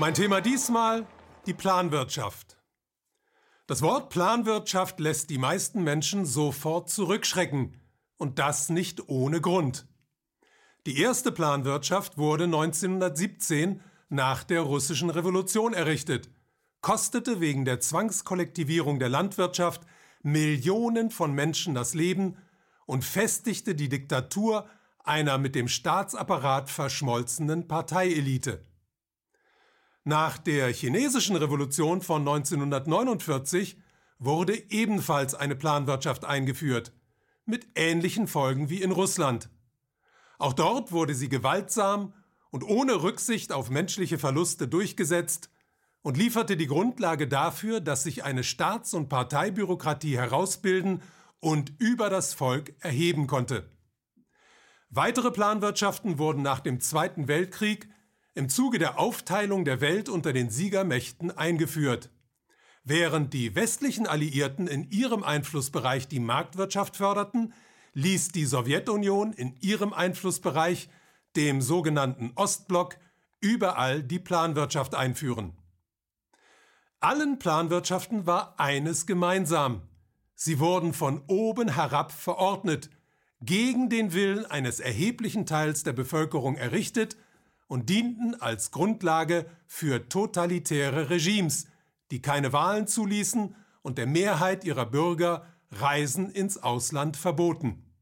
Mein Thema diesmal die Planwirtschaft. Das Wort Planwirtschaft lässt die meisten Menschen sofort zurückschrecken und das nicht ohne Grund. Die erste Planwirtschaft wurde 1917 nach der russischen Revolution errichtet, kostete wegen der Zwangskollektivierung der Landwirtschaft Millionen von Menschen das Leben und festigte die Diktatur einer mit dem Staatsapparat verschmolzenen Parteielite. Nach der chinesischen Revolution von 1949 wurde ebenfalls eine Planwirtschaft eingeführt, mit ähnlichen Folgen wie in Russland. Auch dort wurde sie gewaltsam und ohne Rücksicht auf menschliche Verluste durchgesetzt und lieferte die Grundlage dafür, dass sich eine Staats- und Parteibürokratie herausbilden und über das Volk erheben konnte. Weitere Planwirtschaften wurden nach dem Zweiten Weltkrieg im Zuge der Aufteilung der Welt unter den Siegermächten eingeführt. Während die westlichen Alliierten in ihrem Einflussbereich die Marktwirtschaft förderten, ließ die Sowjetunion in ihrem Einflussbereich, dem sogenannten Ostblock, überall die Planwirtschaft einführen. Allen Planwirtschaften war eines gemeinsam. Sie wurden von oben herab verordnet, gegen den Willen eines erheblichen Teils der Bevölkerung errichtet und dienten als Grundlage für totalitäre Regimes, die keine Wahlen zuließen und der Mehrheit ihrer Bürger Reisen ins Ausland verboten.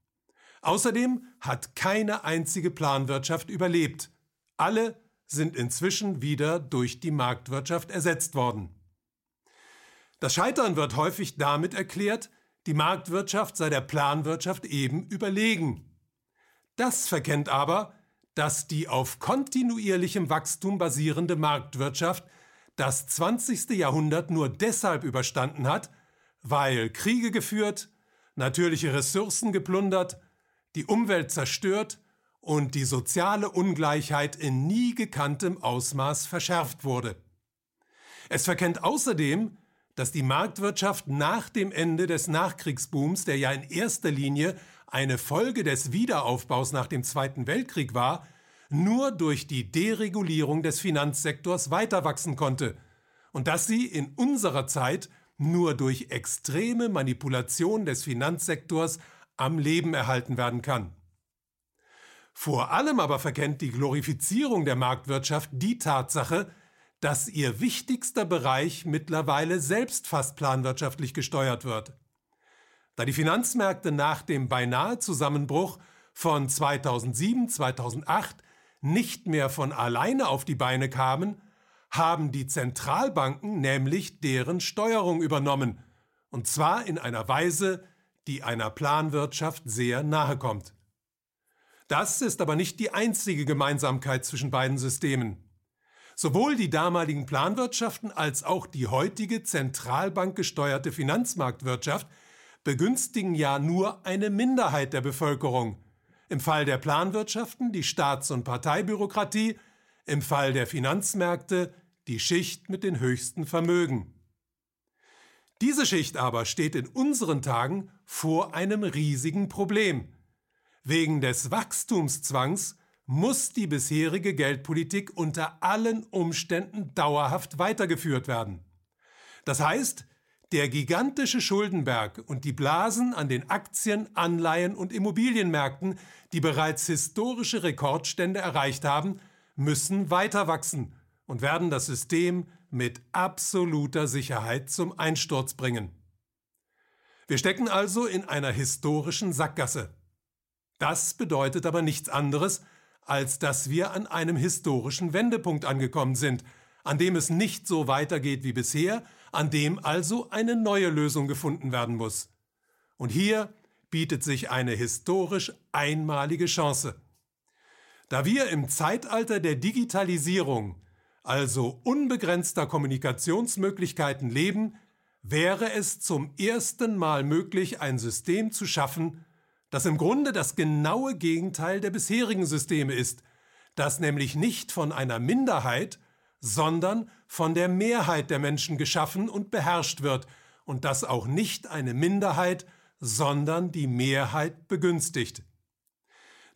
Außerdem hat keine einzige Planwirtschaft überlebt. Alle sind inzwischen wieder durch die Marktwirtschaft ersetzt worden. Das Scheitern wird häufig damit erklärt, die Marktwirtschaft sei der Planwirtschaft eben überlegen. Das verkennt aber, dass die auf kontinuierlichem Wachstum basierende Marktwirtschaft das 20. Jahrhundert nur deshalb überstanden hat, weil Kriege geführt, natürliche Ressourcen geplundert, die Umwelt zerstört und die soziale Ungleichheit in nie gekanntem Ausmaß verschärft wurde. Es verkennt außerdem, dass die Marktwirtschaft nach dem Ende des Nachkriegsbooms, der ja in erster Linie eine Folge des Wiederaufbaus nach dem Zweiten Weltkrieg war, nur durch die Deregulierung des Finanzsektors weiter wachsen konnte und dass sie in unserer Zeit nur durch extreme Manipulation des Finanzsektors am Leben erhalten werden kann. Vor allem aber verkennt die Glorifizierung der Marktwirtschaft die Tatsache, dass ihr wichtigster Bereich mittlerweile selbst fast planwirtschaftlich gesteuert wird. Da die Finanzmärkte nach dem beinahe Zusammenbruch von 2007, 2008 nicht mehr von alleine auf die Beine kamen, haben die Zentralbanken nämlich deren Steuerung übernommen, und zwar in einer Weise, die einer Planwirtschaft sehr nahe kommt. Das ist aber nicht die einzige Gemeinsamkeit zwischen beiden Systemen. Sowohl die damaligen Planwirtschaften als auch die heutige zentralbankgesteuerte Finanzmarktwirtschaft begünstigen ja nur eine Minderheit der Bevölkerung. Im Fall der Planwirtschaften die Staats- und Parteibürokratie, im Fall der Finanzmärkte die Schicht mit den höchsten Vermögen. Diese Schicht aber steht in unseren Tagen vor einem riesigen Problem. Wegen des Wachstumszwangs muss die bisherige Geldpolitik unter allen Umständen dauerhaft weitergeführt werden. Das heißt, der gigantische Schuldenberg und die Blasen an den Aktien, Anleihen und Immobilienmärkten, die bereits historische Rekordstände erreicht haben, müssen weiter wachsen und werden das System mit absoluter Sicherheit zum Einsturz bringen. Wir stecken also in einer historischen Sackgasse. Das bedeutet aber nichts anderes, als dass wir an einem historischen Wendepunkt angekommen sind, an dem es nicht so weitergeht wie bisher, an dem also eine neue Lösung gefunden werden muss. Und hier bietet sich eine historisch einmalige Chance. Da wir im Zeitalter der Digitalisierung, also unbegrenzter Kommunikationsmöglichkeiten leben, wäre es zum ersten Mal möglich, ein System zu schaffen, das im Grunde das genaue Gegenteil der bisherigen Systeme ist, das nämlich nicht von einer Minderheit, sondern von der Mehrheit der Menschen geschaffen und beherrscht wird und das auch nicht eine Minderheit, sondern die Mehrheit begünstigt.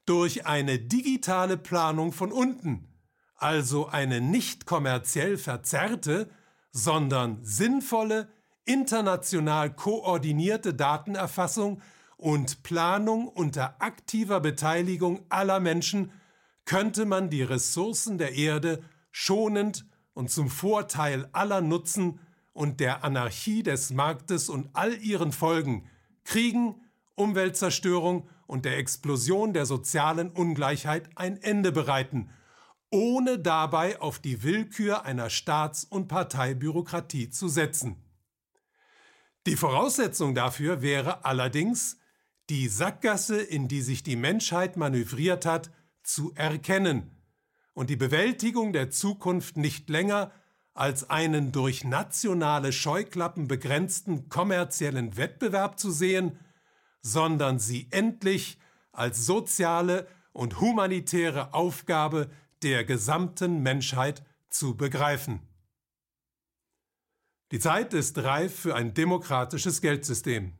Durch eine digitale Planung von unten, also eine nicht kommerziell verzerrte, sondern sinnvolle, international koordinierte Datenerfassung und Planung unter aktiver Beteiligung aller Menschen könnte man die Ressourcen der Erde schonend und zum Vorteil aller nutzen und der Anarchie des Marktes und all ihren Folgen, Kriegen, Umweltzerstörung und der Explosion der sozialen Ungleichheit ein Ende bereiten, ohne dabei auf die Willkür einer Staats- und Parteibürokratie zu setzen. Die Voraussetzung dafür wäre allerdings, die Sackgasse, in die sich die Menschheit manövriert hat, zu erkennen und die Bewältigung der Zukunft nicht länger als einen durch nationale Scheuklappen begrenzten kommerziellen Wettbewerb zu sehen, sondern sie endlich als soziale und humanitäre Aufgabe der gesamten Menschheit zu begreifen. Die Zeit ist reif für ein demokratisches Geldsystem.